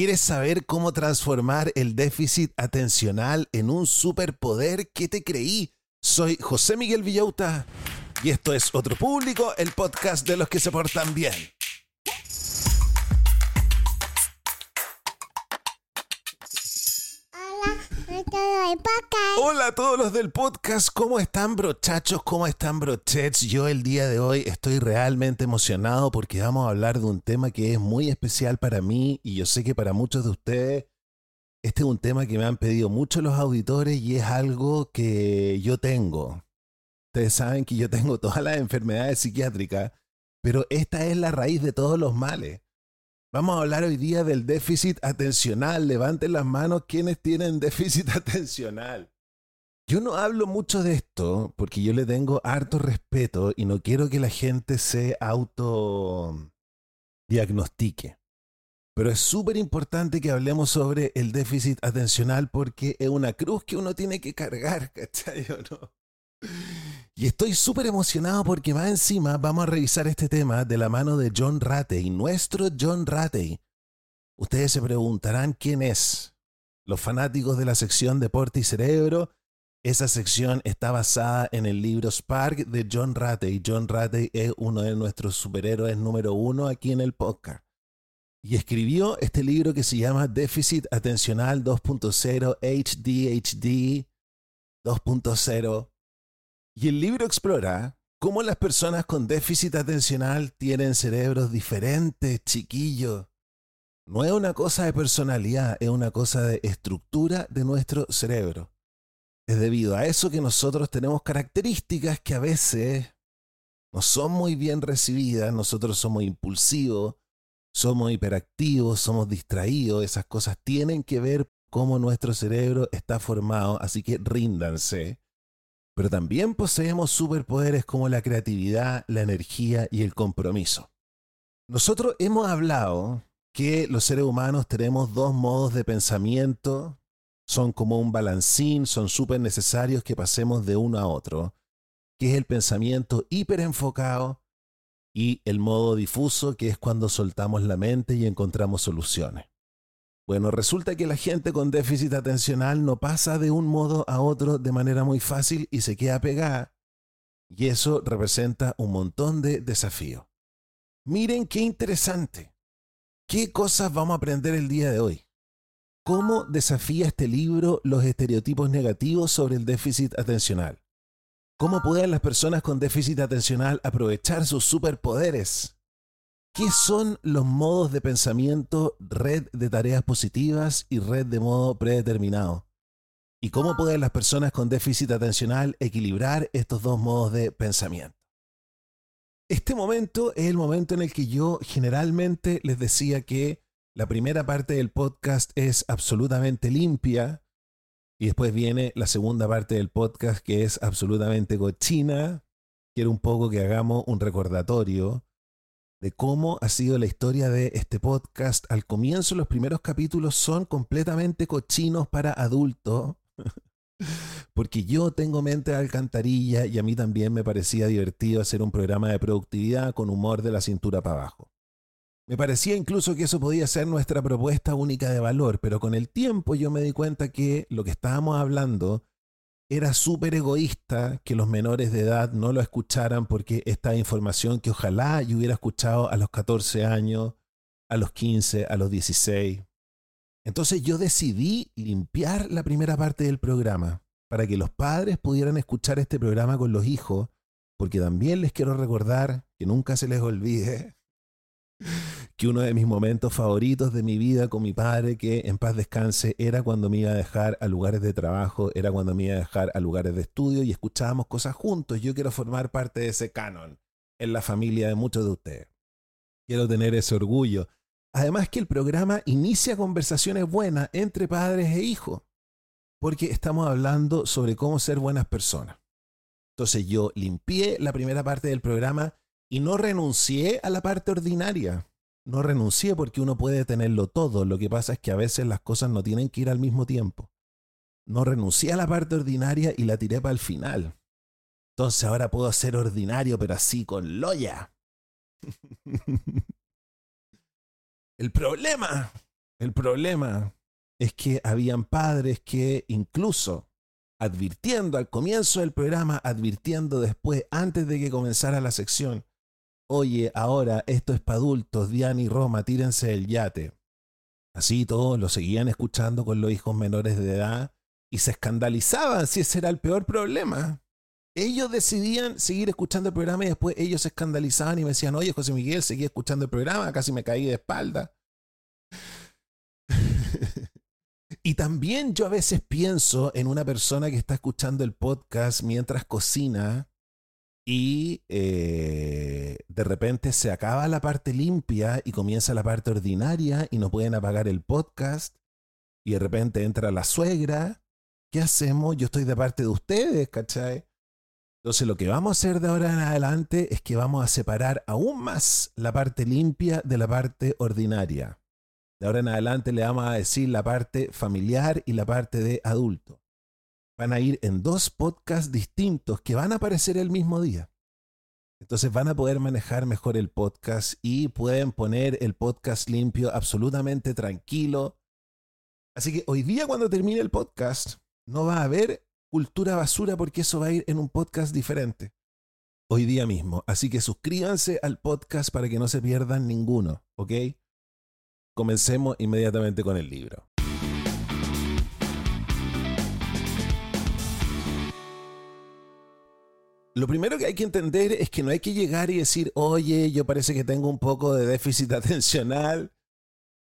¿Quieres saber cómo transformar el déficit atencional en un superpoder? ¿Qué te creí? Soy José Miguel Villauta y esto es Otro Público, el podcast de los que se portan bien. Hola a todos los del podcast, ¿cómo están brochachos? ¿Cómo están brochets? Yo el día de hoy estoy realmente emocionado porque vamos a hablar de un tema que es muy especial para mí y yo sé que para muchos de ustedes este es un tema que me han pedido mucho los auditores y es algo que yo tengo. Ustedes saben que yo tengo todas las enfermedades psiquiátricas, pero esta es la raíz de todos los males. Vamos a hablar hoy día del déficit atencional. Levanten las manos quienes tienen déficit atencional. Yo no hablo mucho de esto porque yo le tengo harto respeto y no quiero que la gente se auto diagnostique. Pero es súper importante que hablemos sobre el déficit atencional porque es una cruz que uno tiene que cargar, ¿cachai o no? Y estoy súper emocionado porque más encima vamos a revisar este tema de la mano de John Ratey, nuestro John Ratey. Ustedes se preguntarán quién es. Los fanáticos de la sección Deporte y Cerebro, esa sección está basada en el libro Spark de John Ratey. John Ratey es uno de nuestros superhéroes número uno aquí en el podcast. Y escribió este libro que se llama Déficit Atencional 2.0 HDHD 2.0 y el libro explora cómo las personas con déficit atencional tienen cerebros diferentes, chiquillos. No es una cosa de personalidad, es una cosa de estructura de nuestro cerebro. Es debido a eso que nosotros tenemos características que a veces no son muy bien recibidas, nosotros somos impulsivos, somos hiperactivos, somos distraídos, esas cosas tienen que ver cómo nuestro cerebro está formado, así que ríndanse pero también poseemos superpoderes como la creatividad, la energía y el compromiso. Nosotros hemos hablado que los seres humanos tenemos dos modos de pensamiento, son como un balancín, son súper necesarios que pasemos de uno a otro, que es el pensamiento hiperenfocado y el modo difuso, que es cuando soltamos la mente y encontramos soluciones. Bueno, resulta que la gente con déficit atencional no pasa de un modo a otro de manera muy fácil y se queda pegada. Y eso representa un montón de desafíos. Miren qué interesante. ¿Qué cosas vamos a aprender el día de hoy? ¿Cómo desafía este libro los estereotipos negativos sobre el déficit atencional? ¿Cómo pueden las personas con déficit atencional aprovechar sus superpoderes? ¿Qué son los modos de pensamiento, red de tareas positivas y red de modo predeterminado? ¿Y cómo pueden las personas con déficit atencional equilibrar estos dos modos de pensamiento? Este momento es el momento en el que yo generalmente les decía que la primera parte del podcast es absolutamente limpia y después viene la segunda parte del podcast que es absolutamente cochina. Quiero un poco que hagamos un recordatorio de cómo ha sido la historia de este podcast. Al comienzo los primeros capítulos son completamente cochinos para adultos, porque yo tengo mente de alcantarilla y a mí también me parecía divertido hacer un programa de productividad con humor de la cintura para abajo. Me parecía incluso que eso podía ser nuestra propuesta única de valor, pero con el tiempo yo me di cuenta que lo que estábamos hablando era súper egoísta que los menores de edad no lo escucharan porque esta información que ojalá yo hubiera escuchado a los 14 años, a los 15, a los 16. Entonces yo decidí limpiar la primera parte del programa para que los padres pudieran escuchar este programa con los hijos, porque también les quiero recordar que nunca se les olvide que uno de mis momentos favoritos de mi vida con mi padre, que en paz descanse, era cuando me iba a dejar a lugares de trabajo, era cuando me iba a dejar a lugares de estudio y escuchábamos cosas juntos. Yo quiero formar parte de ese canon en la familia de muchos de ustedes. Quiero tener ese orgullo. Además que el programa inicia conversaciones buenas entre padres e hijos, porque estamos hablando sobre cómo ser buenas personas. Entonces yo limpié la primera parte del programa y no renuncié a la parte ordinaria no renuncié porque uno puede tenerlo todo. Lo que pasa es que a veces las cosas no tienen que ir al mismo tiempo. No renuncié a la parte ordinaria y la tiré para el final. Entonces ahora puedo ser ordinario, pero así con loya. el problema, el problema es que habían padres que incluso advirtiendo al comienzo del programa, advirtiendo después, antes de que comenzara la sección, Oye, ahora esto es para adultos, Diana y Roma, tírense el yate. Así todos lo seguían escuchando con los hijos menores de edad y se escandalizaban si ese era el peor problema. Ellos decidían seguir escuchando el programa y después ellos se escandalizaban y me decían, oye, José Miguel, seguí escuchando el programa, casi me caí de espalda. y también yo a veces pienso en una persona que está escuchando el podcast mientras cocina y eh, de repente se acaba la parte limpia y comienza la parte ordinaria y no pueden apagar el podcast y de repente entra la suegra. ¿Qué hacemos? Yo estoy de parte de ustedes, ¿cachai? Entonces lo que vamos a hacer de ahora en adelante es que vamos a separar aún más la parte limpia de la parte ordinaria. De ahora en adelante le vamos a decir la parte familiar y la parte de adulto van a ir en dos podcasts distintos que van a aparecer el mismo día. Entonces van a poder manejar mejor el podcast y pueden poner el podcast limpio absolutamente tranquilo. Así que hoy día cuando termine el podcast no va a haber cultura basura porque eso va a ir en un podcast diferente. Hoy día mismo. Así que suscríbanse al podcast para que no se pierdan ninguno, ¿ok? Comencemos inmediatamente con el libro. Lo primero que hay que entender es que no hay que llegar y decir, oye, yo parece que tengo un poco de déficit atencional,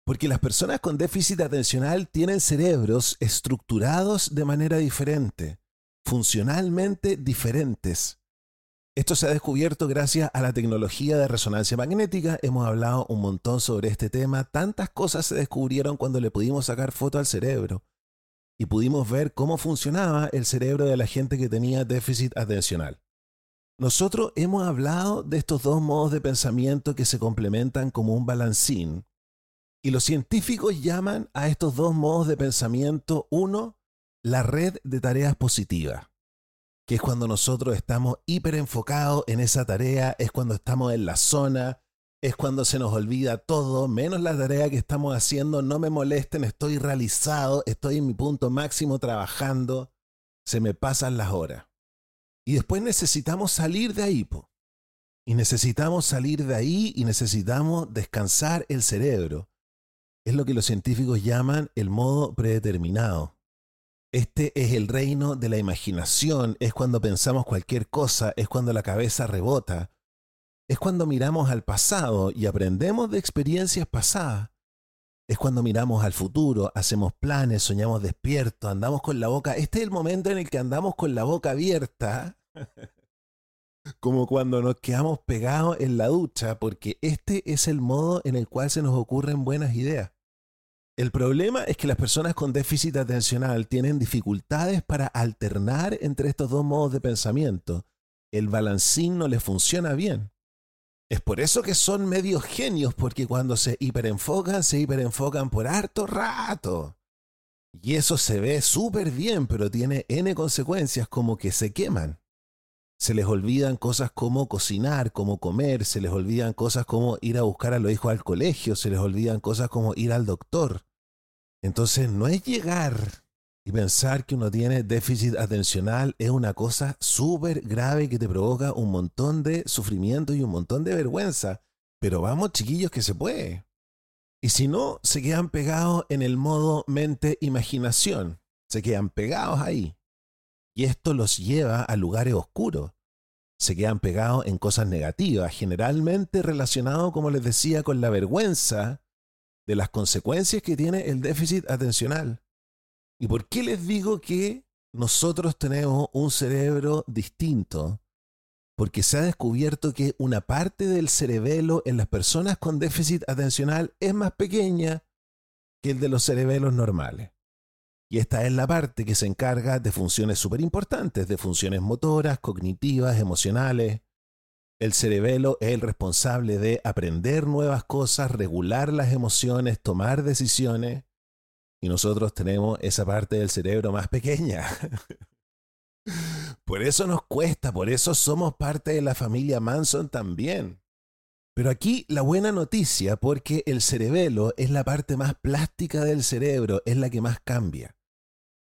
porque las personas con déficit atencional tienen cerebros estructurados de manera diferente, funcionalmente diferentes. Esto se ha descubierto gracias a la tecnología de resonancia magnética. Hemos hablado un montón sobre este tema. Tantas cosas se descubrieron cuando le pudimos sacar foto al cerebro y pudimos ver cómo funcionaba el cerebro de la gente que tenía déficit atencional. Nosotros hemos hablado de estos dos modos de pensamiento que se complementan como un balancín. Y los científicos llaman a estos dos modos de pensamiento, uno, la red de tareas positivas, que es cuando nosotros estamos hiper enfocados en esa tarea, es cuando estamos en la zona, es cuando se nos olvida todo, menos la tarea que estamos haciendo, no me molesten, estoy realizado, estoy en mi punto máximo trabajando, se me pasan las horas. Y después necesitamos salir de ahí. Y necesitamos salir de ahí y necesitamos descansar el cerebro. Es lo que los científicos llaman el modo predeterminado. Este es el reino de la imaginación, es cuando pensamos cualquier cosa, es cuando la cabeza rebota, es cuando miramos al pasado y aprendemos de experiencias pasadas. Es cuando miramos al futuro, hacemos planes, soñamos despiertos, andamos con la boca. Este es el momento en el que andamos con la boca abierta como cuando nos quedamos pegados en la ducha, porque este es el modo en el cual se nos ocurren buenas ideas. El problema es que las personas con déficit atencional tienen dificultades para alternar entre estos dos modos de pensamiento. El balancín no les funciona bien. Es por eso que son medios genios, porque cuando se hiperenfocan, se hiperenfocan por harto rato. Y eso se ve súper bien, pero tiene N consecuencias como que se queman. Se les olvidan cosas como cocinar, como comer, se les olvidan cosas como ir a buscar a los hijos al colegio, se les olvidan cosas como ir al doctor. Entonces no es llegar y pensar que uno tiene déficit atencional es una cosa súper grave que te provoca un montón de sufrimiento y un montón de vergüenza. Pero vamos chiquillos que se puede. Y si no, se quedan pegados en el modo mente-imaginación. Se quedan pegados ahí. Y esto los lleva a lugares oscuros. Se quedan pegados en cosas negativas, generalmente relacionado, como les decía, con la vergüenza de las consecuencias que tiene el déficit atencional. ¿Y por qué les digo que nosotros tenemos un cerebro distinto? Porque se ha descubierto que una parte del cerebelo en las personas con déficit atencional es más pequeña que el de los cerebelos normales. Y esta es la parte que se encarga de funciones súper importantes, de funciones motoras, cognitivas, emocionales. El cerebelo es el responsable de aprender nuevas cosas, regular las emociones, tomar decisiones. Y nosotros tenemos esa parte del cerebro más pequeña. por eso nos cuesta, por eso somos parte de la familia Manson también. Pero aquí la buena noticia, porque el cerebelo es la parte más plástica del cerebro, es la que más cambia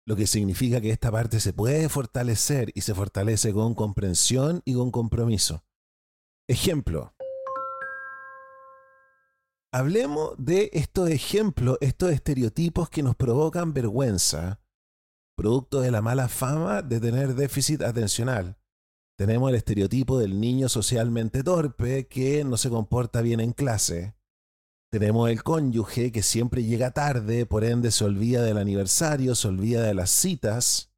lo que significa que esta parte se puede fortalecer y se fortalece con comprensión y con compromiso. Ejemplo. Hablemos de estos ejemplos, estos estereotipos que nos provocan vergüenza, producto de la mala fama de tener déficit atencional. Tenemos el estereotipo del niño socialmente torpe que no se comporta bien en clase. Tenemos el cónyuge que siempre llega tarde, por ende se olvida del aniversario, se olvida de las citas.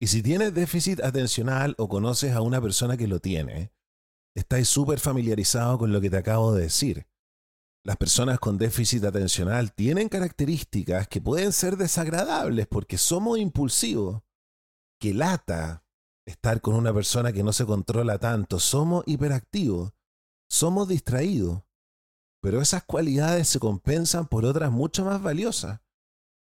Y si tienes déficit atencional o conoces a una persona que lo tiene, estáis súper familiarizado con lo que te acabo de decir. Las personas con déficit atencional tienen características que pueden ser desagradables porque somos impulsivos. Que lata estar con una persona que no se controla tanto. Somos hiperactivos. Somos distraídos. Pero esas cualidades se compensan por otras mucho más valiosas.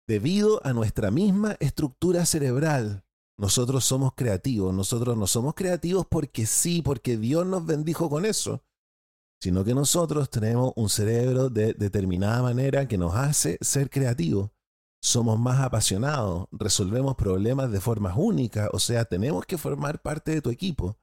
Debido a nuestra misma estructura cerebral, nosotros somos creativos. Nosotros no somos creativos porque sí, porque Dios nos bendijo con eso, sino que nosotros tenemos un cerebro de determinada manera que nos hace ser creativos. Somos más apasionados, resolvemos problemas de formas únicas, o sea, tenemos que formar parte de tu equipo.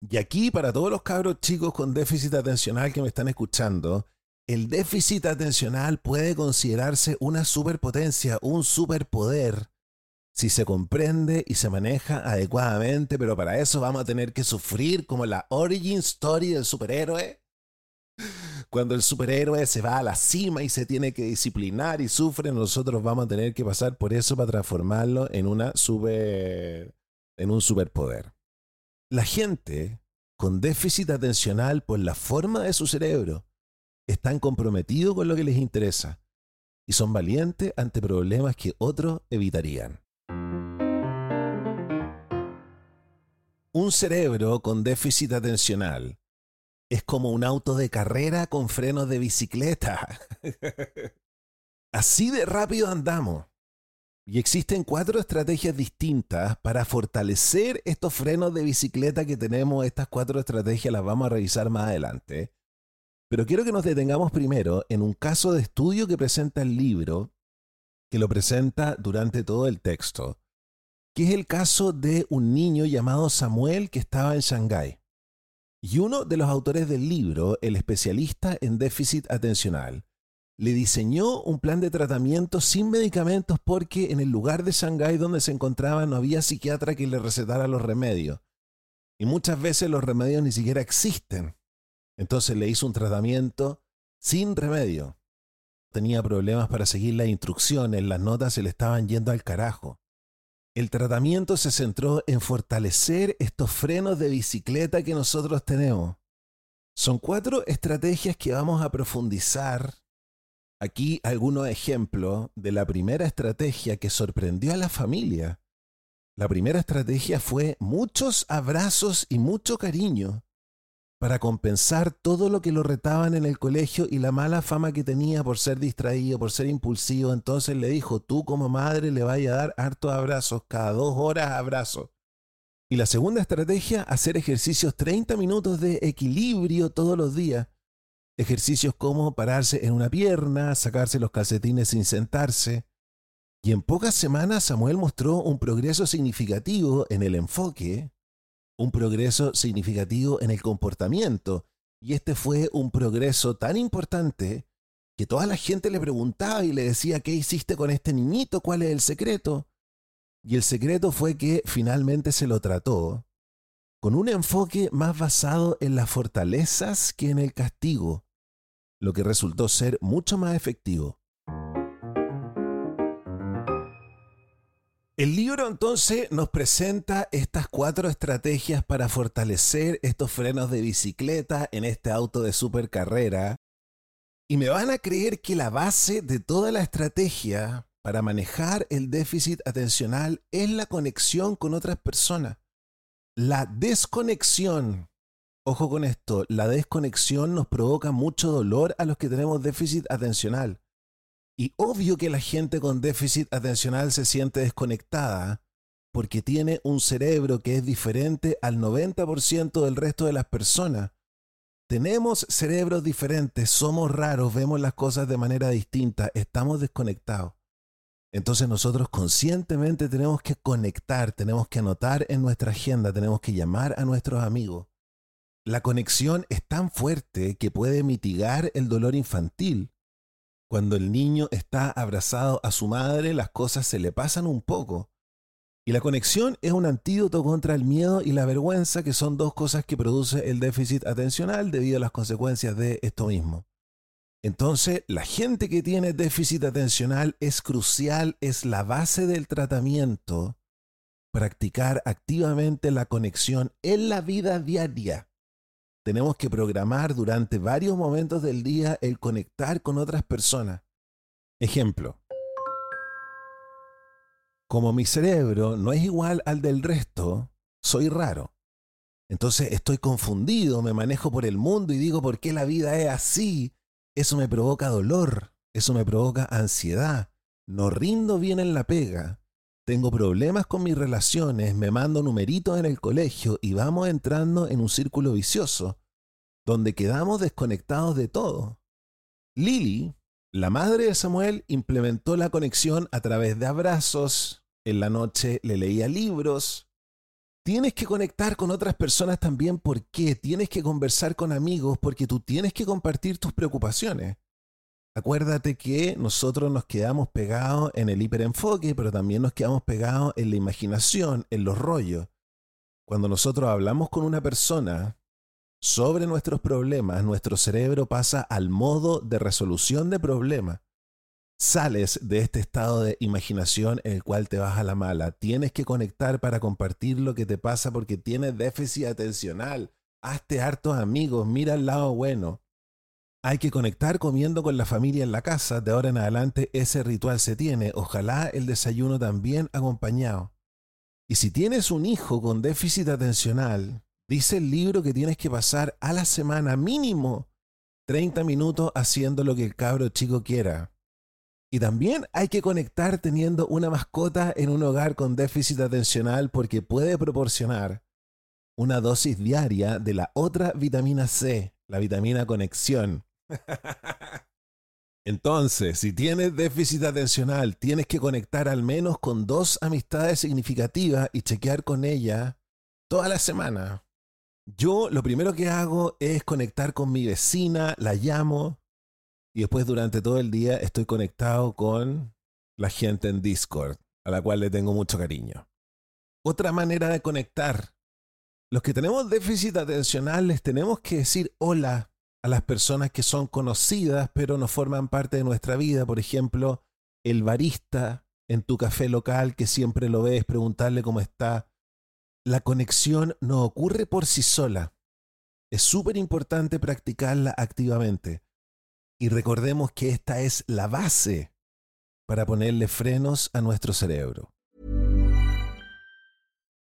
Y aquí, para todos los cabros chicos con déficit atencional que me están escuchando, el déficit atencional puede considerarse una superpotencia, un superpoder, si se comprende y se maneja adecuadamente, pero para eso vamos a tener que sufrir como la origin story del superhéroe. Cuando el superhéroe se va a la cima y se tiene que disciplinar y sufre, nosotros vamos a tener que pasar por eso para transformarlo en una super en un superpoder. La gente con déficit atencional por la forma de su cerebro están comprometidos con lo que les interesa y son valientes ante problemas que otros evitarían. Un cerebro con déficit atencional es como un auto de carrera con frenos de bicicleta. Así de rápido andamos. Y existen cuatro estrategias distintas para fortalecer estos frenos de bicicleta que tenemos. Estas cuatro estrategias las vamos a revisar más adelante. Pero quiero que nos detengamos primero en un caso de estudio que presenta el libro, que lo presenta durante todo el texto, que es el caso de un niño llamado Samuel que estaba en Shanghái. Y uno de los autores del libro, el especialista en déficit atencional, le diseñó un plan de tratamiento sin medicamentos porque en el lugar de Shanghái donde se encontraba no había psiquiatra que le recetara los remedios. Y muchas veces los remedios ni siquiera existen. Entonces le hizo un tratamiento sin remedio. Tenía problemas para seguir las instrucciones, las notas se le estaban yendo al carajo. El tratamiento se centró en fortalecer estos frenos de bicicleta que nosotros tenemos. Son cuatro estrategias que vamos a profundizar Aquí algunos ejemplos de la primera estrategia que sorprendió a la familia. La primera estrategia fue muchos abrazos y mucho cariño. para compensar todo lo que lo retaban en el colegio y la mala fama que tenía por ser distraído, por ser impulsivo. Entonces le dijo, tú como madre le vaya a dar hartos abrazos, cada dos horas abrazos. Y la segunda estrategia, hacer ejercicios 30 minutos de equilibrio todos los días. Ejercicios como pararse en una pierna, sacarse los calcetines sin sentarse. Y en pocas semanas Samuel mostró un progreso significativo en el enfoque, un progreso significativo en el comportamiento. Y este fue un progreso tan importante que toda la gente le preguntaba y le decía, ¿qué hiciste con este niñito? ¿Cuál es el secreto? Y el secreto fue que finalmente se lo trató con un enfoque más basado en las fortalezas que en el castigo, lo que resultó ser mucho más efectivo. El libro entonces nos presenta estas cuatro estrategias para fortalecer estos frenos de bicicleta en este auto de supercarrera. Y me van a creer que la base de toda la estrategia para manejar el déficit atencional es la conexión con otras personas. La desconexión, ojo con esto, la desconexión nos provoca mucho dolor a los que tenemos déficit atencional. Y obvio que la gente con déficit atencional se siente desconectada porque tiene un cerebro que es diferente al 90% del resto de las personas. Tenemos cerebros diferentes, somos raros, vemos las cosas de manera distinta, estamos desconectados. Entonces nosotros conscientemente tenemos que conectar, tenemos que anotar en nuestra agenda, tenemos que llamar a nuestros amigos. La conexión es tan fuerte que puede mitigar el dolor infantil. Cuando el niño está abrazado a su madre, las cosas se le pasan un poco. Y la conexión es un antídoto contra el miedo y la vergüenza, que son dos cosas que produce el déficit atencional debido a las consecuencias de esto mismo. Entonces, la gente que tiene déficit atencional es crucial, es la base del tratamiento, practicar activamente la conexión en la vida diaria tenemos que programar durante varios momentos del día el conectar con otras personas. Ejemplo. Como mi cerebro no es igual al del resto, soy raro. Entonces estoy confundido, me manejo por el mundo y digo por qué la vida es así. Eso me provoca dolor, eso me provoca ansiedad. No rindo bien en la pega. Tengo problemas con mis relaciones, me mando numeritos en el colegio y vamos entrando en un círculo vicioso, donde quedamos desconectados de todo. Lily, la madre de Samuel, implementó la conexión a través de abrazos, en la noche le leía libros. Tienes que conectar con otras personas también ¿por qué? tienes que conversar con amigos porque tú tienes que compartir tus preocupaciones. Acuérdate que nosotros nos quedamos pegados en el hiperenfoque, pero también nos quedamos pegados en la imaginación, en los rollos. Cuando nosotros hablamos con una persona sobre nuestros problemas, nuestro cerebro pasa al modo de resolución de problemas. Sales de este estado de imaginación en el cual te vas a la mala. Tienes que conectar para compartir lo que te pasa porque tienes déficit atencional. Hazte hartos amigos, mira el lado bueno. Hay que conectar comiendo con la familia en la casa. De ahora en adelante ese ritual se tiene. Ojalá el desayuno también acompañado. Y si tienes un hijo con déficit atencional, dice el libro que tienes que pasar a la semana mínimo 30 minutos haciendo lo que el cabro chico quiera. Y también hay que conectar teniendo una mascota en un hogar con déficit atencional porque puede proporcionar una dosis diaria de la otra vitamina C, la vitamina conexión. Entonces, si tienes déficit atencional, tienes que conectar al menos con dos amistades significativas y chequear con ella toda la semana. Yo lo primero que hago es conectar con mi vecina, la llamo y después durante todo el día estoy conectado con la gente en Discord, a la cual le tengo mucho cariño. Otra manera de conectar. Los que tenemos déficit atencional les tenemos que decir hola a las personas que son conocidas pero no forman parte de nuestra vida. Por ejemplo, el barista en tu café local que siempre lo ves, preguntarle cómo está. La conexión no ocurre por sí sola. Es súper importante practicarla activamente. Y recordemos que esta es la base para ponerle frenos a nuestro cerebro.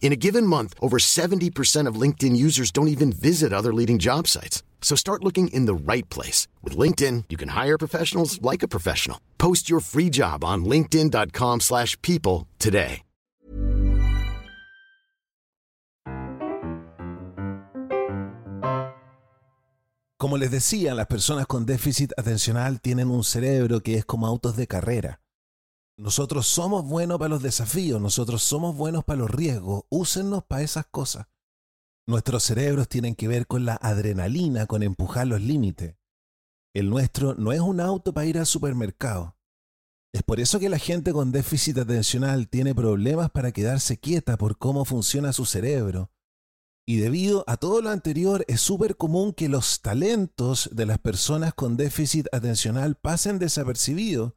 In a given month, over 70% of LinkedIn users don't even visit other leading job sites. So start looking in the right place. With LinkedIn, you can hire professionals like a professional. Post your free job on linkedin.com slash people today. Como les decía, las personas con déficit atencional tienen un cerebro que es como autos de carrera. Nosotros somos buenos para los desafíos, nosotros somos buenos para los riesgos, úsennos para esas cosas. Nuestros cerebros tienen que ver con la adrenalina, con empujar los límites. El nuestro no es un auto para ir al supermercado. Es por eso que la gente con déficit atencional tiene problemas para quedarse quieta por cómo funciona su cerebro. Y debido a todo lo anterior, es súper común que los talentos de las personas con déficit atencional pasen desapercibidos,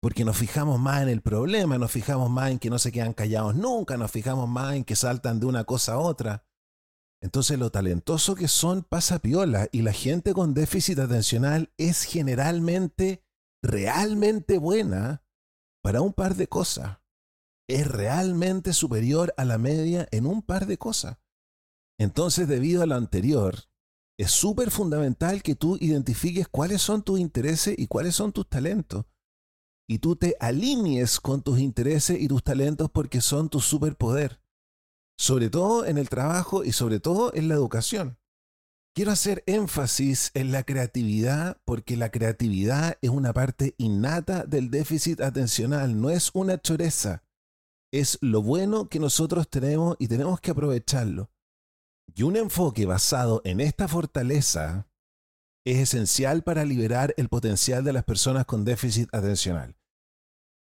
porque nos fijamos más en el problema, nos fijamos más en que no se quedan callados nunca, nos fijamos más en que saltan de una cosa a otra. Entonces lo talentoso que son pasa piola y la gente con déficit atencional es generalmente realmente buena para un par de cosas. Es realmente superior a la media en un par de cosas. Entonces, debido a lo anterior, es súper fundamental que tú identifiques cuáles son tus intereses y cuáles son tus talentos. Y tú te alinees con tus intereses y tus talentos porque son tu superpoder sobre todo en el trabajo y sobre todo en la educación. Quiero hacer énfasis en la creatividad porque la creatividad es una parte innata del déficit atencional, no es una choreza, es lo bueno que nosotros tenemos y tenemos que aprovecharlo. Y un enfoque basado en esta fortaleza es esencial para liberar el potencial de las personas con déficit atencional.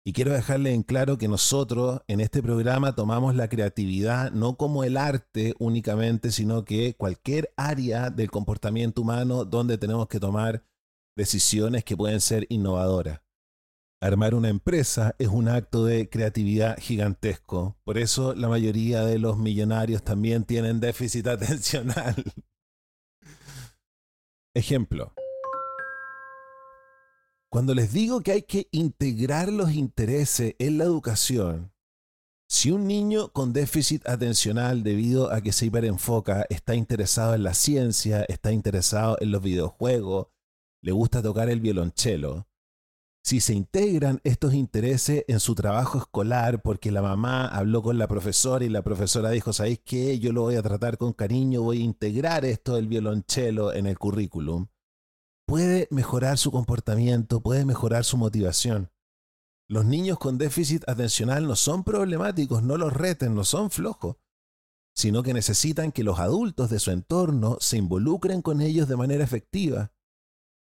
Y quiero dejarle en claro que nosotros en este programa tomamos la creatividad no como el arte únicamente, sino que cualquier área del comportamiento humano donde tenemos que tomar decisiones que pueden ser innovadoras. Armar una empresa es un acto de creatividad gigantesco. Por eso la mayoría de los millonarios también tienen déficit atencional. Ejemplo. Cuando les digo que hay que integrar los intereses en la educación, si un niño con déficit atencional debido a que se hiperenfoca está interesado en la ciencia, está interesado en los videojuegos, le gusta tocar el violonchelo, si se integran estos intereses en su trabajo escolar porque la mamá habló con la profesora y la profesora dijo, ¿sabéis qué? Yo lo voy a tratar con cariño, voy a integrar esto del violonchelo en el currículum puede mejorar su comportamiento, puede mejorar su motivación. Los niños con déficit atencional no son problemáticos, no los reten, no son flojos, sino que necesitan que los adultos de su entorno se involucren con ellos de manera efectiva.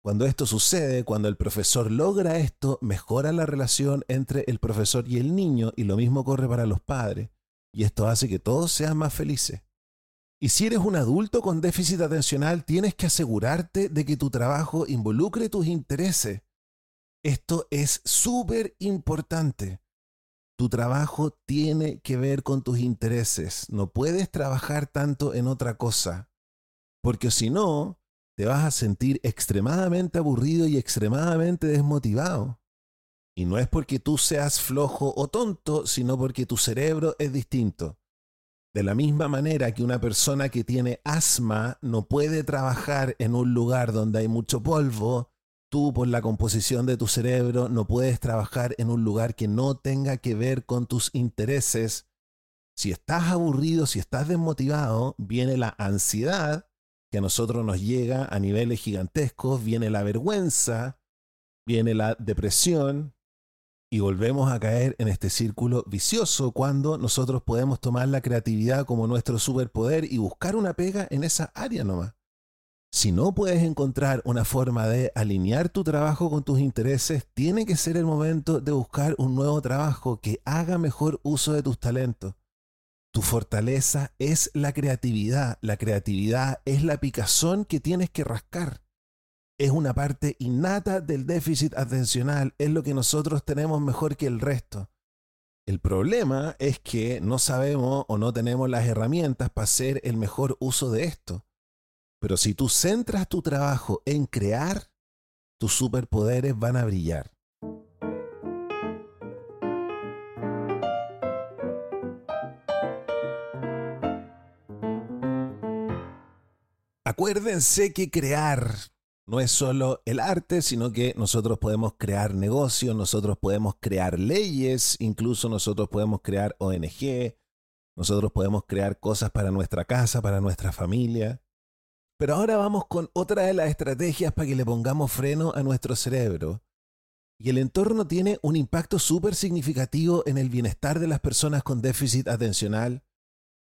Cuando esto sucede, cuando el profesor logra esto, mejora la relación entre el profesor y el niño y lo mismo corre para los padres. Y esto hace que todos sean más felices. Y si eres un adulto con déficit atencional, tienes que asegurarte de que tu trabajo involucre tus intereses. Esto es súper importante. Tu trabajo tiene que ver con tus intereses. No puedes trabajar tanto en otra cosa. Porque si no, te vas a sentir extremadamente aburrido y extremadamente desmotivado. Y no es porque tú seas flojo o tonto, sino porque tu cerebro es distinto. De la misma manera que una persona que tiene asma no puede trabajar en un lugar donde hay mucho polvo, tú por la composición de tu cerebro no puedes trabajar en un lugar que no tenga que ver con tus intereses. Si estás aburrido, si estás desmotivado, viene la ansiedad, que a nosotros nos llega a niveles gigantescos, viene la vergüenza, viene la depresión, Y volvemos a caer en este círculo vicioso cuando nosotros podemos tomar la creatividad como nuestro superpoder y buscar una pega en esa área nomás. Si no puedes encontrar una forma de alinear tu trabajo con tus intereses, tiene que ser el momento de buscar un nuevo trabajo que haga mejor uso de tus talentos. Tu fortaleza es la creatividad. La creatividad es la picazón que tienes que rascar es una parte innata del déficit atencional, es lo que nosotros tenemos mejor que el resto. El problema es que no sabemos o no tenemos las herramientas para hacer el mejor uso de esto. Pero si tú centras tu trabajo en crear, tus superpoderes van a brillar. Acuérdense que crear no es solo el arte, sino que nosotros podemos crear negocios, nosotros podemos crear leyes, incluso nosotros podemos crear ONG, nosotros podemos crear cosas para nuestra casa, para nuestra familia. Pero ahora vamos con otra de las estrategias para que le pongamos freno a nuestro cerebro. Y el entorno tiene un impacto súper significativo en el bienestar de las personas con déficit atencional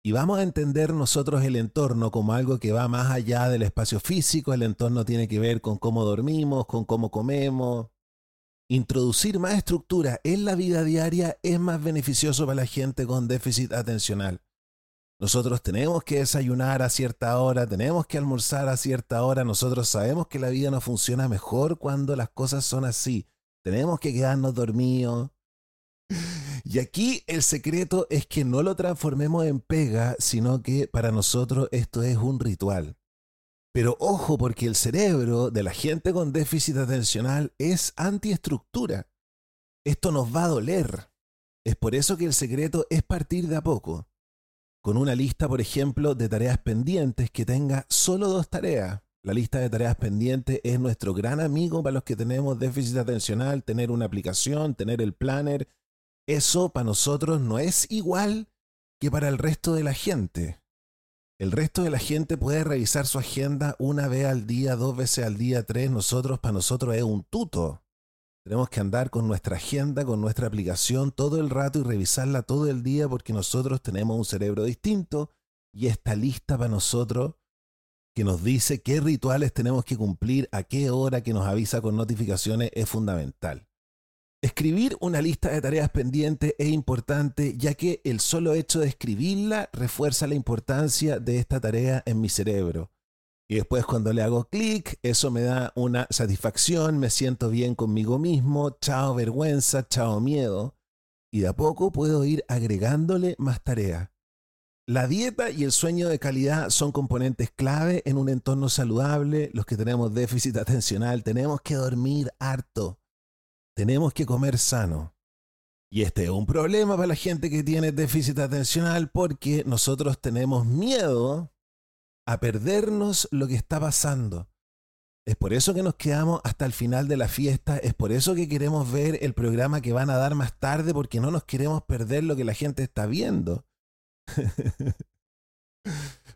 y vamos a entender nosotros el entorno como algo que va más allá del espacio físico, el entorno tiene que ver con cómo dormimos, con cómo comemos. Introducir más estructura en la vida diaria es más beneficioso para la gente con déficit atencional. Nosotros tenemos que desayunar a cierta hora, tenemos que almorzar a cierta hora, nosotros sabemos que la vida no funciona mejor cuando las cosas son así. Tenemos que quedarnos dormidos, y aquí el secreto es que no lo transformemos en pega, sino que para nosotros esto es un ritual. Pero ojo, porque el cerebro de la gente con déficit atencional es antiestructura. Esto nos va a doler. Es por eso que el secreto es partir de a poco. Con una lista, por ejemplo, de tareas pendientes que tenga solo dos tareas. La lista de tareas pendientes es nuestro gran amigo para los que tenemos déficit atencional, tener una aplicación, tener el planner eso para nosotros no es igual que para el resto de la gente. El resto de la gente puede revisar su agenda una vez al día, dos veces al día, tres. Nosotros, para nosotros es un tuto. Tenemos que andar con nuestra agenda, con nuestra aplicación todo el rato y revisarla todo el día porque nosotros tenemos un cerebro distinto y esta lista para nosotros que nos dice qué rituales tenemos que cumplir, a qué hora, que nos avisa con notificaciones, es fundamental. Escribir una lista de tareas pendientes es importante ya que el solo hecho de escribirla refuerza la importancia de esta tarea en mi cerebro. Y después cuando le hago clic, eso me da una satisfacción, me siento bien conmigo mismo, chao vergüenza, chao miedo. Y de a poco puedo ir agregándole más tareas. La dieta y el sueño de calidad son componentes clave en un entorno saludable. Los que tenemos déficit atencional tenemos que dormir harto tenemos que comer sano. Y este es un problema para la gente que tiene déficit atencional porque nosotros tenemos miedo a perdernos lo que está pasando. Es por eso que nos quedamos hasta el final de la fiesta, es por eso que queremos ver el programa que van a dar más tarde porque no nos queremos perder lo que la gente está viendo.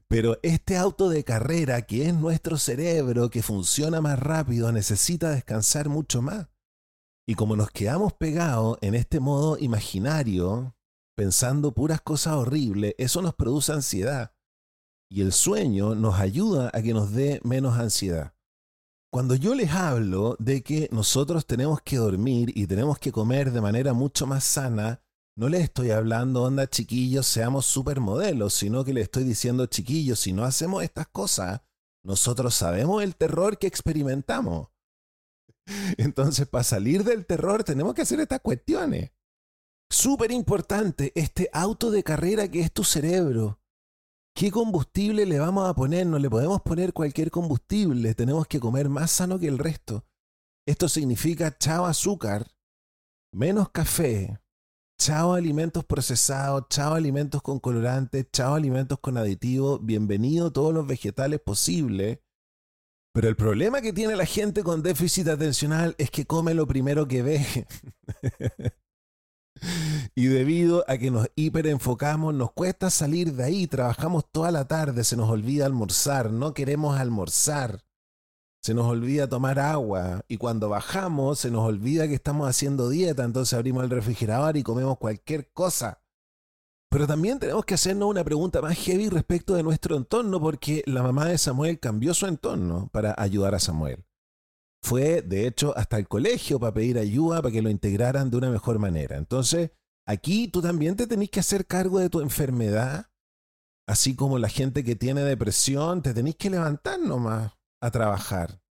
Pero este auto de carrera, que es nuestro cerebro, que funciona más rápido, necesita descansar mucho más. Y como nos quedamos pegados en este modo imaginario, pensando puras cosas horribles, eso nos produce ansiedad. Y el sueño nos ayuda a que nos dé menos ansiedad. Cuando yo les hablo de que nosotros tenemos que dormir y tenemos que comer de manera mucho más sana, no les estoy hablando, onda chiquillos, seamos supermodelos, sino que les estoy diciendo, chiquillos, si no hacemos estas cosas, nosotros sabemos el terror que experimentamos. Entonces, para salir del terror tenemos que hacer estas cuestiones. Súper importante, este auto de carrera que es tu cerebro. ¿Qué combustible le vamos a poner? No le podemos poner cualquier combustible, tenemos que comer más sano que el resto. Esto significa chao azúcar, menos café, chao alimentos procesados, chao alimentos con colorantes, chao alimentos con aditivos, bienvenido todos los vegetales posibles pero el problema que tiene la gente con déficit atencional es que come lo primero que ve. y debido a que nos hiperenfocamos, nos cuesta salir de ahí, trabajamos toda la tarde, se nos olvida almorzar, no queremos almorzar. se nos olvida tomar agua y cuando bajamos se nos olvida que estamos haciendo dieta, entonces abrimos el refrigerador y comemos cualquier cosa. Pero también tenemos que hacernos una pregunta más heavy respecto de nuestro entorno porque la mamá de Samuel cambió su entorno para ayudar a Samuel. Fue, de hecho, hasta el colegio para pedir ayuda, para que lo integraran de una mejor manera. Entonces, aquí tú también te tenés que hacer cargo de tu enfermedad, así como la gente que tiene depresión, te tenés que levantar nomás a trabajar.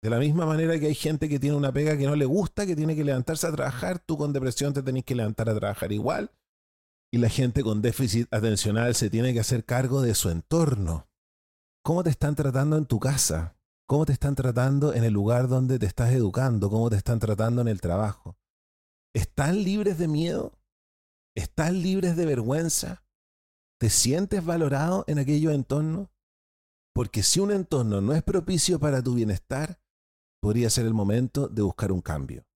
De la misma manera que hay gente que tiene una pega que no le gusta, que tiene que levantarse a trabajar, tú con depresión te tenés que levantar a trabajar igual. Y la gente con déficit atencional se tiene que hacer cargo de su entorno. ¿Cómo te están tratando en tu casa? ¿Cómo te están tratando en el lugar donde te estás educando? ¿Cómo te están tratando en el trabajo? ¿Están libres de miedo? ¿Están libres de vergüenza? ¿Te sientes valorado en aquellos entornos? Porque si un entorno no es propicio para tu bienestar, podría ser el momento de buscar un cambio.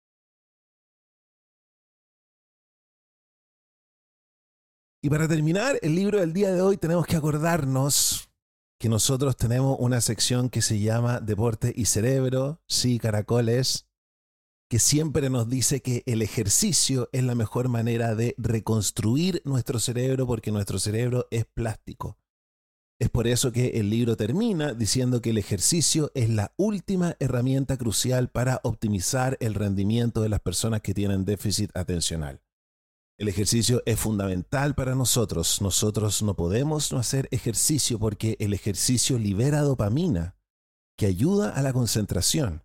Y para terminar el libro del día de hoy tenemos que acordarnos que nosotros tenemos una sección que se llama Deporte y Cerebro, sí, caracoles, que siempre nos dice que el ejercicio es la mejor manera de reconstruir nuestro cerebro porque nuestro cerebro es plástico. Es por eso que el libro termina diciendo que el ejercicio es la última herramienta crucial para optimizar el rendimiento de las personas que tienen déficit atencional. El ejercicio es fundamental para nosotros. Nosotros no podemos no hacer ejercicio porque el ejercicio libera dopamina, que ayuda a la concentración.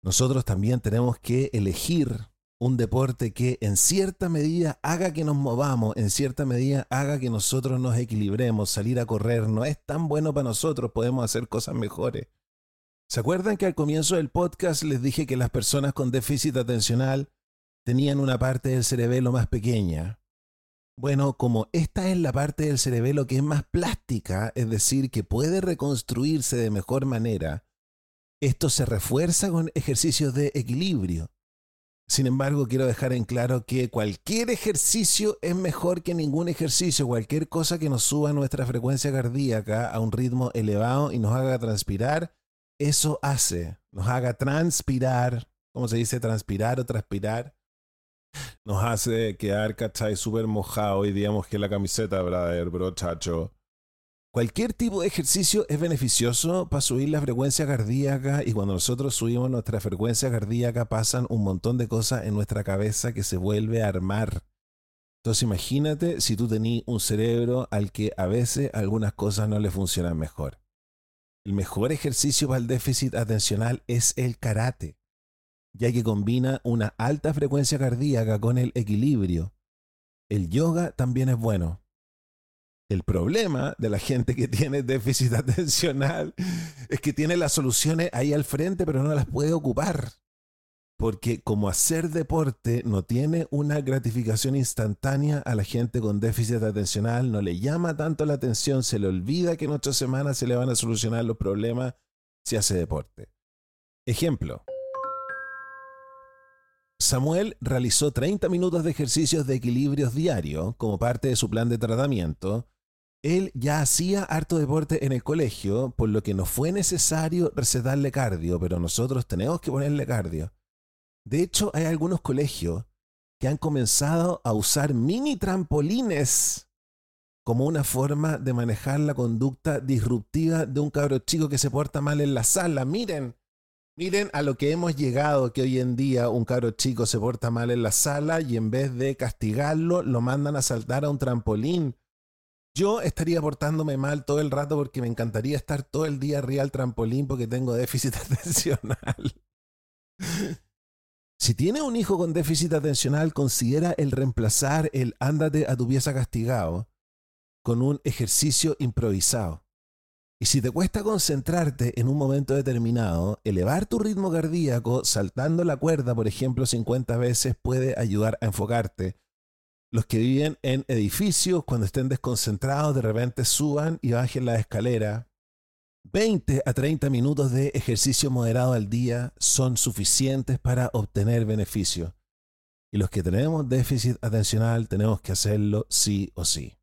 Nosotros también tenemos que elegir un deporte que en cierta medida haga que nos movamos, en cierta medida haga que nosotros nos equilibremos, salir a correr, no es tan bueno para nosotros, podemos hacer cosas mejores. ¿Se acuerdan que al comienzo del podcast les dije que las personas con déficit atencional tenían una parte del cerebelo más pequeña? Bueno, como esta es la parte del cerebelo que es más plástica, es decir, que puede reconstruirse de mejor manera, esto se refuerza con ejercicios de equilibrio. Sin embargo, quiero dejar en claro que cualquier ejercicio es mejor que ningún ejercicio. Cualquier cosa que nos suba nuestra frecuencia cardíaca a un ritmo elevado y nos haga transpirar, eso hace, nos haga transpirar, ¿cómo se dice? Transpirar o transpirar. Nos hace quedar, ¿cachai? Súper mojado y digamos que la camiseta, brother, bro, chacho. Cualquier tipo de ejercicio es beneficioso para subir la frecuencia cardíaca y cuando nosotros subimos nuestra frecuencia cardíaca pasan un montón de cosas en nuestra cabeza que se vuelve a armar. Entonces imagínate si tú tenías un cerebro al que a veces algunas cosas no le funcionan mejor. El mejor ejercicio para el déficit atencional es el karate, ya que combina una alta frecuencia cardíaca con el equilibrio. El yoga también es bueno, el problema de la gente que tiene déficit atencional es que tiene las soluciones ahí al frente, pero no las puede ocupar. Porque como hacer deporte no tiene una gratificación instantánea a la gente con déficit atencional, no le llama tanto la atención, se le olvida que en ocho semanas se le van a solucionar los problemas si hace deporte. Ejemplo. Samuel realizó 30 minutos de ejercicios de equilibrios diario como parte de su plan de tratamiento él ya hacía harto deporte en el colegio, por lo que no fue necesario recetarle cardio, pero nosotros tenemos que ponerle cardio. De hecho, hay algunos colegios que han comenzado a usar mini trampolines como una forma de manejar la conducta disruptiva de un cabro chico que se porta mal en la sala. Miren, miren a lo que hemos llegado, que hoy en día un cabro chico se porta mal en la sala y en vez de castigarlo, lo mandan a saltar a un trampolín yo estaría portándome mal todo el rato porque me encantaría estar todo el día arriba al trampolín porque tengo déficit atencional. Si tienes un hijo con déficit atencional, considera el reemplazar el ándate a tu pieza castigado con un ejercicio improvisado. Y si te cuesta concentrarte en un momento determinado, elevar tu ritmo cardíaco saltando la cuerda, por ejemplo, 50 veces puede ayudar a enfocarte los que viven en edificios, cuando estén desconcentrados, de repente suban y bajen la escalera. 20 a 30 minutos de ejercicio moderado al día son suficientes para obtener beneficio. Y los que tenemos déficit atencional tenemos que hacerlo sí o sí.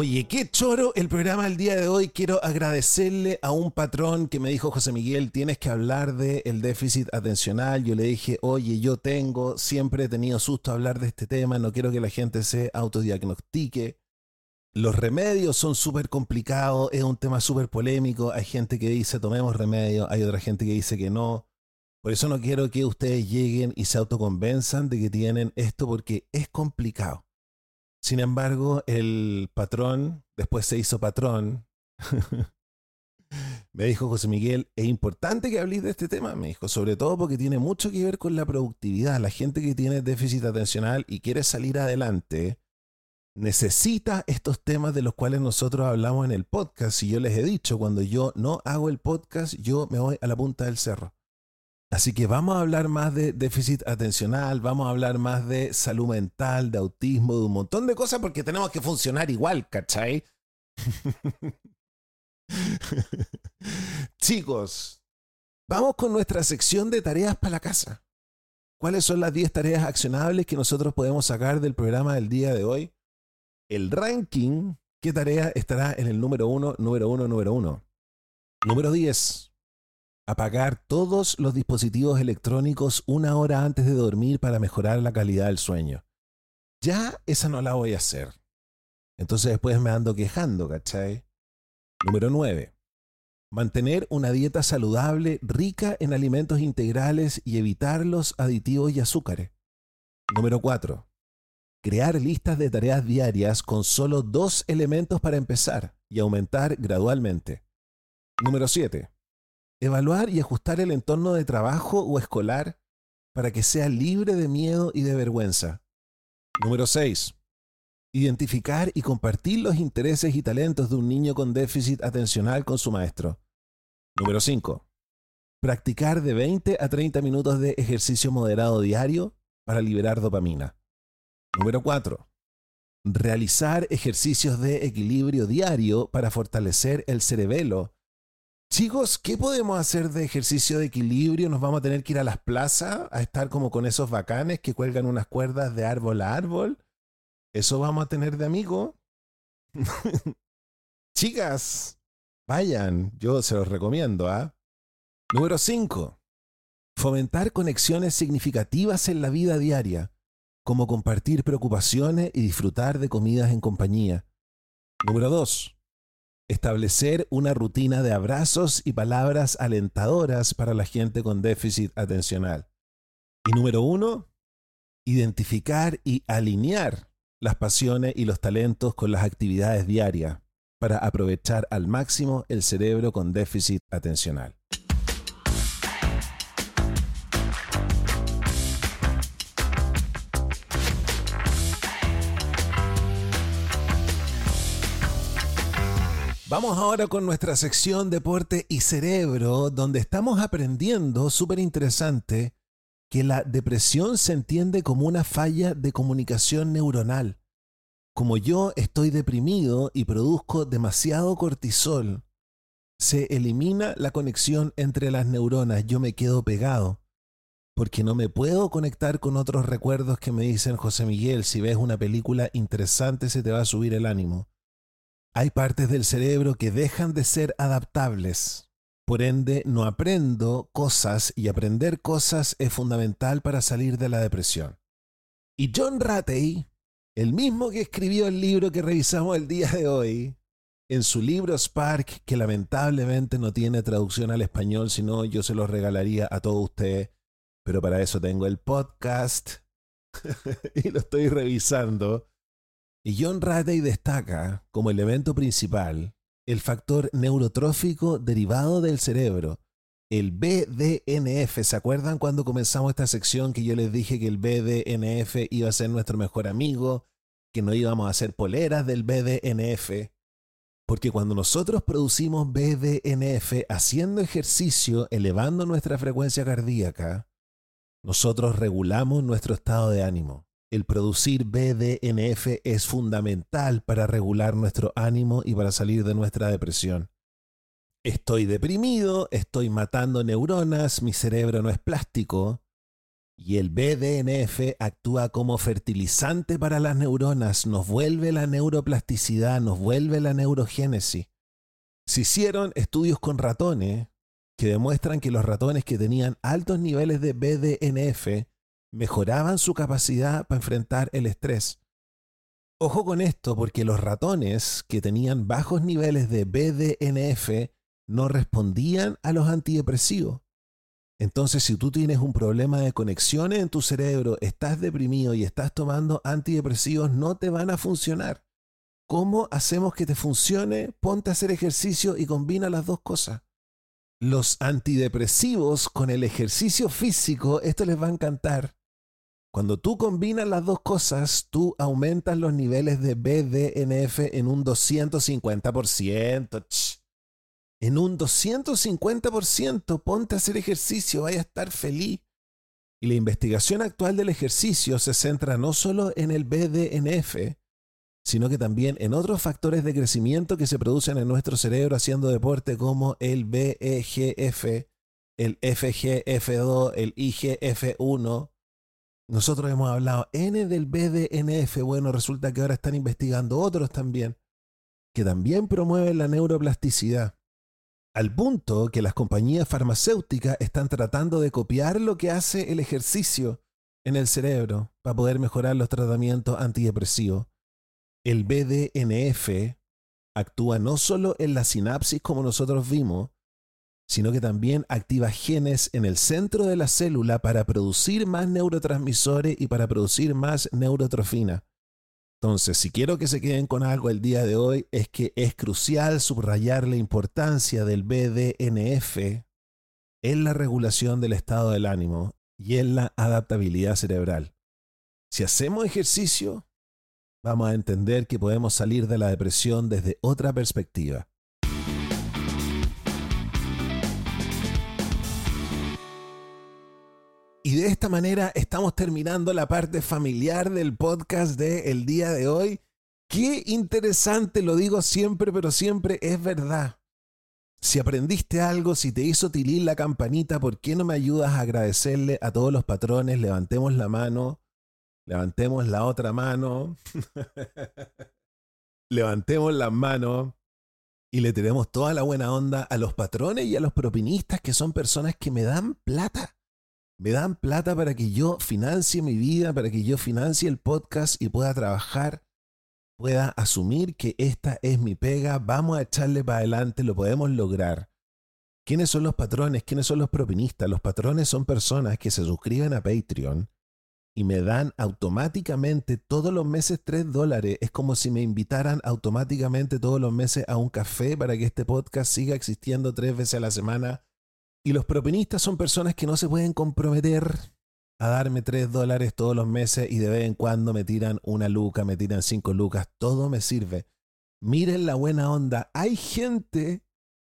Oye, qué choro el programa del día de hoy. Quiero agradecerle a un patrón que me dijo, José Miguel, tienes que hablar del el déficit atencional. Yo le dije, oye, yo tengo, siempre he tenido susto hablar de este tema, no quiero que la gente se autodiagnostique. Los remedios son súper complicados, es un tema súper polémico. Hay gente que dice tomemos remedios, hay otra gente que dice que no. Por eso no quiero que ustedes lleguen y se autoconvenzan de que tienen esto porque es complicado. Sin embargo, el patrón, después se hizo patrón, me dijo José Miguel, es importante que hables de este tema, me dijo, sobre todo porque tiene mucho que ver con la productividad. La gente que tiene déficit atencional y quiere salir adelante, necesita estos temas de los cuales nosotros hablamos en el podcast. Y yo les he dicho, cuando yo no hago el podcast, yo me voy a la punta del cerro. Así que vamos a hablar más de déficit atencional, vamos a hablar más de salud mental, de autismo, de un montón de cosas porque tenemos que funcionar igual, ¿cachai? Chicos, vamos con nuestra sección de tareas para la casa. ¿Cuáles son las 10 tareas accionables que nosotros podemos sacar del programa del día de hoy? El ranking, ¿qué tarea estará en el número 1, número 1, número 1? Número 10 apagar todos los dispositivos electrónicos una hora antes de dormir para mejorar la calidad del sueño. Ya esa no la voy a hacer. Entonces después me ando quejando, ¿cachai? Número 9. Mantener una dieta saludable rica en alimentos integrales y evitar los aditivos y azúcares. Número 4. Crear listas de tareas diarias con solo dos elementos para empezar y aumentar gradualmente. Número 7 Evaluar y ajustar el entorno de trabajo o escolar para que sea libre de miedo y de vergüenza. Número 6. Identificar y compartir los intereses y talentos de un niño con déficit atencional con su maestro. Número 5. Practicar de 20 a 30 minutos de ejercicio moderado diario para liberar dopamina. Número 4. Realizar ejercicios de equilibrio diario para fortalecer el cerebelo Chicos, ¿qué podemos hacer de ejercicio de equilibrio? ¿Nos vamos a tener que ir a las plazas a estar como con esos bacanes que cuelgan unas cuerdas de árbol a árbol? ¿Eso vamos a tener de amigo? Chicas, vayan, yo se los recomiendo, ¿ah? Número 5. Fomentar conexiones significativas en la vida diaria, como compartir preocupaciones y disfrutar de comidas en compañía. Número 2 establecer una rutina de abrazos y palabras alentadoras para la gente con déficit atencional. Y número uno, identificar y alinear las pasiones y los talentos con las actividades diarias para aprovechar al máximo el cerebro con déficit atencional. Vamos ahora con nuestra sección Deporte y Cerebro, donde estamos aprendiendo, súper interesante, que la depresión se entiende como una falla de comunicación neuronal. Como yo estoy deprimido y produzco demasiado cortisol, se elimina la conexión entre las neuronas, yo me quedo pegado, porque no me puedo conectar con otros recuerdos que me dicen, José Miguel, si ves una película interesante se te va a subir el ánimo. Hay partes del cerebro que dejan de ser adaptables. Por ende, no aprendo cosas y aprender cosas es fundamental para salir de la depresión. Y John Ratey, el mismo que escribió el libro que revisamos el día de hoy, en su libro Spark, que lamentablemente no tiene traducción al español, sino yo se lo regalaría a todos ustedes, pero para eso tengo el podcast y lo estoy revisando. Y John Ratey destaca como elemento principal el factor neurotrófico derivado del cerebro, el BDNF. ¿Se acuerdan cuando comenzamos esta sección que yo les dije que el BDNF iba a ser nuestro mejor amigo, que no íbamos a hacer poleras del BDNF? Porque cuando nosotros producimos BDNF haciendo ejercicio, elevando nuestra frecuencia cardíaca, nosotros regulamos nuestro estado de ánimo. El producir BDNF es fundamental para regular nuestro ánimo y para salir de nuestra depresión. Estoy deprimido, estoy matando neuronas, mi cerebro no es plástico. Y el BDNF actúa como fertilizante para las neuronas, nos vuelve la neuroplasticidad, nos vuelve la neurogénesis. Se hicieron estudios con ratones que demuestran que los ratones que tenían altos niveles de BDNF mejoraban su capacidad para enfrentar el estrés. Ojo con esto, porque los ratones que tenían bajos niveles de BDNF no respondían a los antidepresivos. Entonces, si tú tienes un problema de conexiones en tu cerebro, estás deprimido y estás tomando antidepresivos, no te van a funcionar. ¿Cómo hacemos que te funcione? Ponte a hacer ejercicio y combina las dos cosas. Los antidepresivos con el ejercicio físico, esto les va a encantar. Cuando tú combinas las dos cosas, tú aumentas los niveles de BDNF en un 250% en un 250%, ponte a hacer ejercicio, vaya a estar feliz. Y la investigación actual del ejercicio se centra no solo en el BDNF, sino que también en otros factores de crecimiento que se producen en nuestro cerebro haciendo deporte como el BEGF, el FGF2, el IGF1. Nosotros hemos hablado N del BDNF, bueno, resulta que ahora están investigando otros también, que también promueven la neuroplasticidad al punto que las compañías farmacéuticas están tratando de copiar lo que hace el ejercicio en el cerebro para poder mejorar los tratamientos antidepresivos. El BDNF actúa no solo en la sinapsis como nosotros vimos, sino que también activa genes en el centro de la célula para producir más neurotransmisores y para producir más neurotrofina. Entonces, si quiero que se queden con algo el día de hoy, es que es crucial subrayar la importancia del BDNF en la regulación del estado del ánimo y en la adaptabilidad cerebral. Si hacemos ejercicio, vamos a entender que podemos salir de la depresión desde otra perspectiva. Y de esta manera estamos terminando la parte familiar del podcast de el día de hoy. Qué interesante, lo digo siempre, pero siempre es verdad. Si aprendiste algo, si te hizo tilir la campanita, ¿por qué no me ayudas a agradecerle a todos los patrones? Levantemos la mano, levantemos la otra mano, levantemos la mano y le tenemos toda la buena onda a los patrones y a los propinistas que son personas que me dan plata me dan plata para que yo financie mi vida, para que yo financie el podcast y pueda trabajar, pueda asumir que esta es mi pega, vamos a echarle para adelante, lo podemos lograr. ¿Quiénes son los patrones? ¿Quiénes son los propinistas? Los patrones son personas que se suscriben a Patreon y me dan automáticamente todos los meses 3 dólares. Es como si me invitaran automáticamente todos los meses a un café para que este podcast siga existiendo tres veces a la semana y los propinistas son personas que no se pueden comprometer a darme 3 dólares todos los meses y de vez en cuando me tiran una luca, me tiran 5 lucas, todo me sirve. Miren la buena onda, hay gente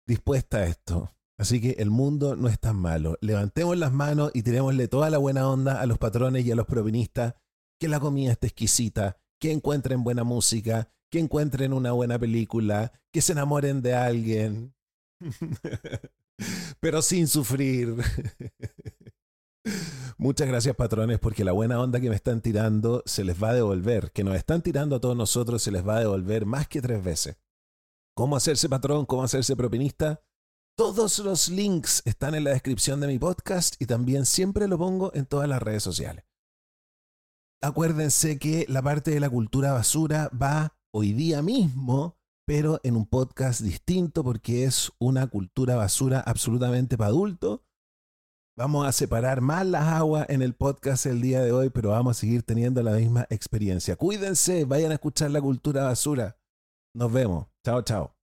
dispuesta a esto. Así que el mundo no es tan malo. Levantemos las manos y tirémosle toda la buena onda a los patrones y a los propinistas. Que la comida esté exquisita, que encuentren buena música, que encuentren una buena película, que se enamoren de alguien. pero sin sufrir. Muchas gracias patrones porque la buena onda que me están tirando se les va a devolver, que nos están tirando a todos nosotros se les va a devolver más que tres veces. ¿Cómo hacerse patrón? ¿Cómo hacerse propinista? Todos los links están en la descripción de mi podcast y también siempre lo pongo en todas las redes sociales. Acuérdense que la parte de la cultura basura va hoy día mismo pero en un podcast distinto porque es una cultura basura absolutamente para adultos. Vamos a separar más las aguas en el podcast el día de hoy, pero vamos a seguir teniendo la misma experiencia. Cuídense, vayan a escuchar la cultura basura. Nos vemos. Chao, chao.